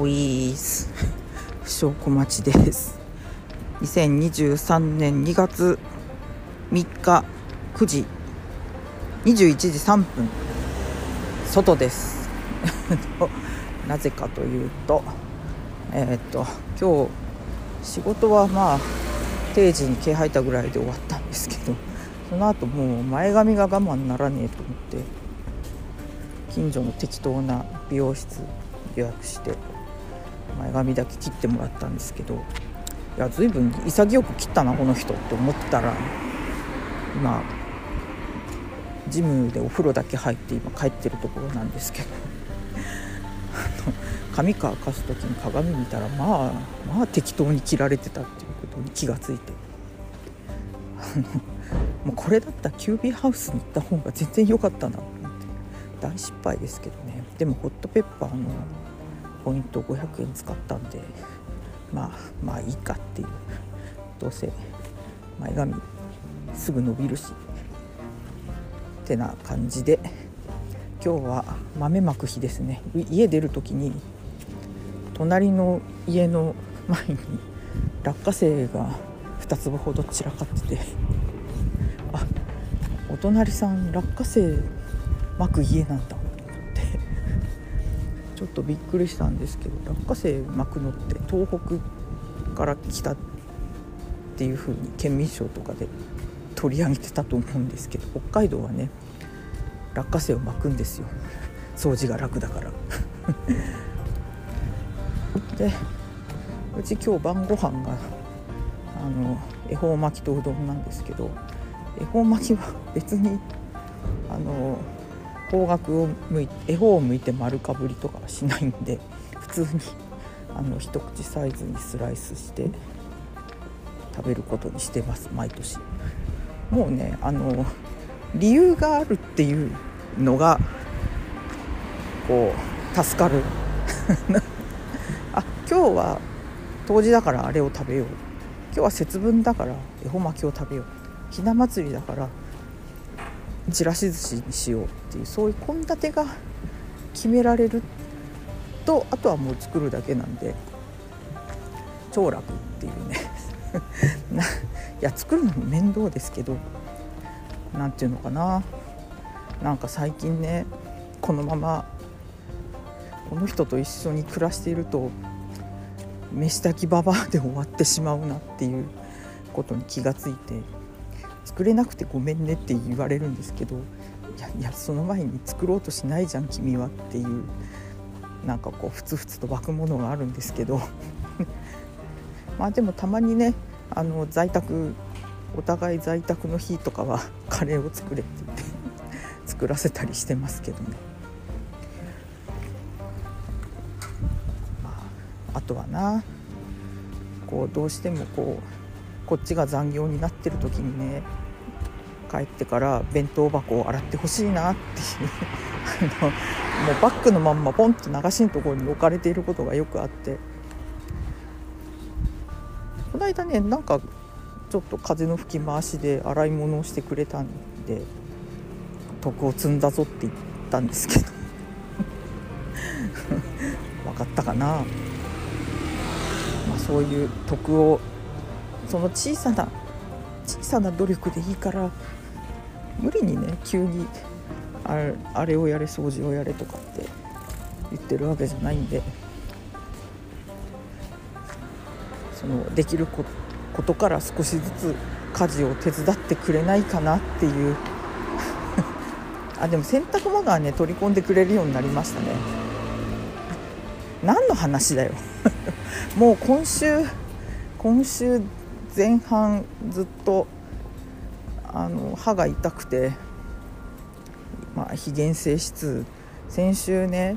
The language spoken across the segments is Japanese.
おいーす。証拠待ちです。2023年2月3日9時。21時3分。外です。なぜかというとえー、っと今日仕事はまあ定時に毛吐いたぐらいで終わったんですけどその後もう前髪が我慢ならねえと思って近所の適当な美容室予約して前髪だけ切ってもらったんですけどいや随分潔く切ったなこの人って思ったら今ジムでお風呂だけ入って今帰ってるところなんですけど 髪乾かす時に鏡見たらまあまあ適当に切られてたっていうことに気がついて。もうこれだったらキュービーハウスに行った方が全然良かったなと思って。大失敗ですけどね。でもホットペッパーのポイント500円使ったんでまあまあいいかっていう。どうせ前髪すぐ伸びるし。ってな感じで。今日は豆まく日ですね。家出る時に隣の家の前に落花生が2粒ほど散らかってて。あお隣さん落花生まく家なんだ。ちょっとびっくりしたんですけど落花生巻くのって東北から来たっていう風に県民賞とかで取り上げてたと思うんですけど北海道はね落花生を巻くんですよ。掃除が楽だから。でうち今日晩ご飯があの恵方巻きとうどんなんですけど恵方巻きは別にあの方角を向いて絵本を向いて丸かぶりとかはしないんで 普通にあの一口サイズにスライスして食べることにしてます毎年。もうねあの理由があるっていうのがこう助かる。あ今日は冬至だからあれを食べよう。今日は節分だから恵方巻きを食べよう。ひな祭りだからちらし寿司にしようっていうそういう献立が決められるとあとはもう作るだけなんで超楽っていうね。いや作るのも面倒ですけど何て言うのかな。なんか最近ねこのままこの人と一緒に暮らしていると飯炊きババアで終わってしまうなっていうことに気がついて。作れなくてごめんねって言われるんですけどいやいやその前に作ろうとしないじゃん君はっていうなんかこうふつふつと湧くものがあるんですけど。まあでもたまにねあの在宅お互い在宅の日とかはカレーを作れって言って作らせたりしてますけどね、あとはなこうどうしてもこうこっちが残業になってる時にね帰ってから弁当箱を洗ってほしいなっていうあのもうバッグのまんまポンと流しのところに置かれていることがよくあって。この間ねなんかちょっと風の吹き回しで洗い物をしてくれたんで徳を積んだぞって言ったんですけど。分かったかな、まあ、そういう徳をその小さな小さな努力でいいから無理にね急にあれあれをやれ掃除をやれとかって言ってるわけじゃないんでそのできることから少しずつ家事を手伝ってくれないかなっていう。あでも洗濯物はね取り込んでくれるようになりましたね。何の話だよ。もう今週今週前半ずっとあの歯が痛くて、まあ、非原性質。先週ね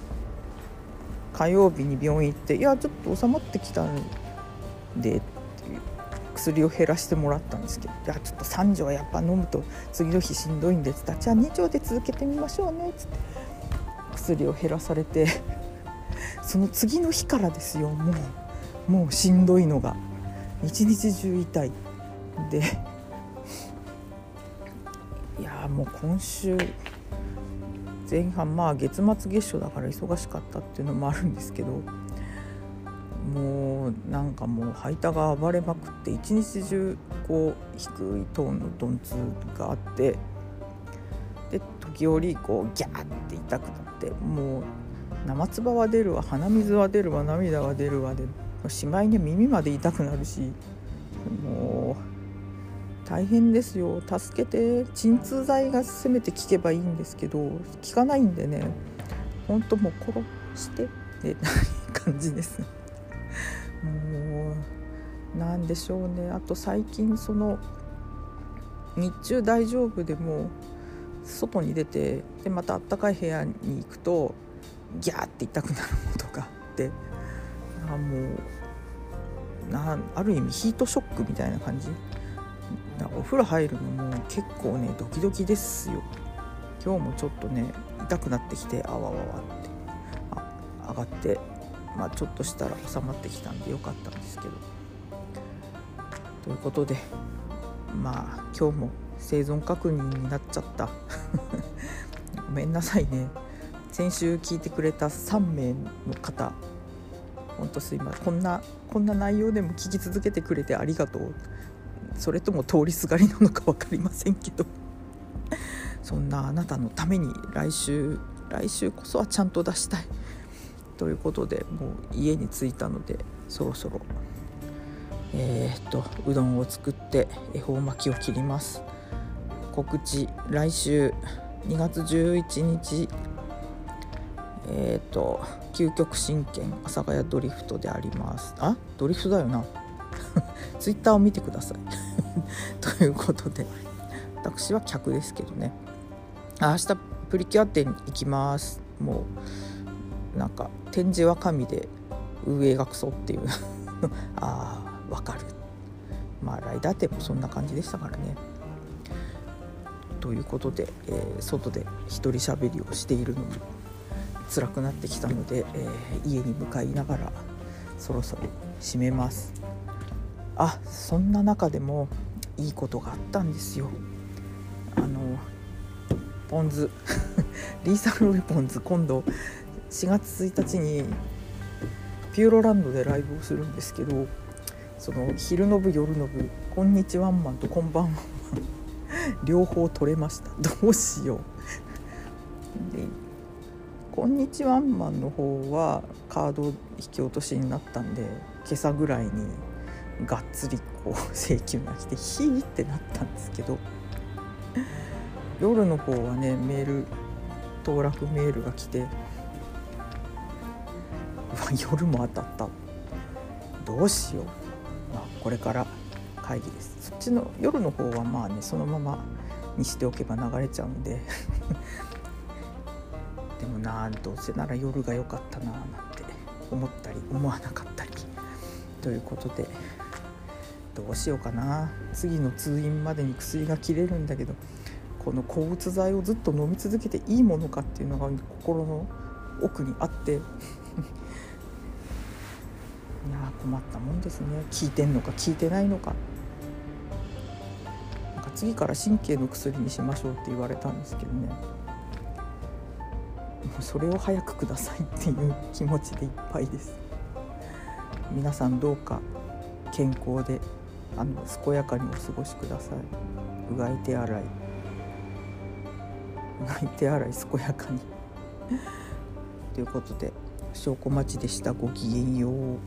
火曜日に病院行って「いやちょっと収まってきたんで」薬を減らしてもらったんですけど「いやちょっと3錠やっぱ飲むと次の日しんどいんで」っつった「じゃあ2錠で続けてみましょうね」っつって薬を減らされてその次の日からですよもうもうしんどいのが。一日中痛い。で いやもう今週前半まあ月末月初だから忙しかったっていうのもあるんですけどもうなんかもう吐いたが暴れまくって一日中こう低いトーンの鈍痛があってで時折こうギャーって痛くなってもう生唾は出るわ鼻水は出るわ涙は出るわでしまいに耳まで痛くなるしもう大変ですよ。助けて鎮痛剤がせめて効けばいいんですけど効かないんでねほんともう殺してって感じです。もうなんでしょうね。あと最近その日中大丈夫でも外に出てでまたあったかい部屋に行くとギャーって痛くなることがあってあもうなある意味ヒートショックみたいな感じ。お風呂入るのも結構ねドキドキですよ。今日もちょっとね痛くなってきてあわわわって。あ上がってまあちょっとしたら収まってきたんでよかったんですけど。ということでまあ今日も生存確認になっちゃった。ごめんなさいね。先週聞いてくれた3名の方ほんとすいません。こんなこんな内容でも聞き続けてくれてありがとう。それとも通りすがりなのか分かりませんけど。そんなあなたのために来週来週こそはちゃんと出したい。ということでもう家に着いたのでそろそろえー、っとうどんを作って恵方巻きを切ります。告知来週2月11日えっ、ー、と究極神剣阿佐ヶ谷ドリフトであります。あ？ドリフトだよな。ツイッターを見てください。ということで私は客ですけどね。明日プリキュア店に行きます。もうなんか展示は神で運営がクソっていう。ああわかる。まあライダー店もそんな感じでしたからね。ということで、えー、外で一人喋りをしているのも辛くなってきたので、えー、家に向かいながらそろそろ閉めます。あそんな中でもいいことがあったんですよ。あのポンズ リーサルウェポンズ今度4月1日にピューロランドでライブをするんですけどその昼の部夜の部「こんにちワンマン」と「こんばんは」両方取れました。どうしよう。こんにちワンマンの方はカード引き落としになったんで今朝ぐらいにがっつりこう 請求が来てヒーってなったんですけど夜の方はねメール当落メールが来てうわ夜も当たった。どうしよう、まあ、これから会議です。そっちの夜の方はまあねそのままにしておけば流れちゃうんで。でもなどうせなら夜が良かったななんて思ったり思わなかったり。ということでどうしようかな。次の通院までに薬が切れるんだけどこの抗うつ剤をずっと飲み続けていいものかっていうのが心の奥にあって。いや困ったもんですね。効いてんのか効いてないのか次から神経の薬にしましょうって言われたんですけどね。それを早くくださいっていう気持ちでいっぱいです。皆さんどうか健康であの健やかにお過ごしください。うがい手洗い。うがい手洗い健やかに。ということで証拠待ちでした。ごきげんよう。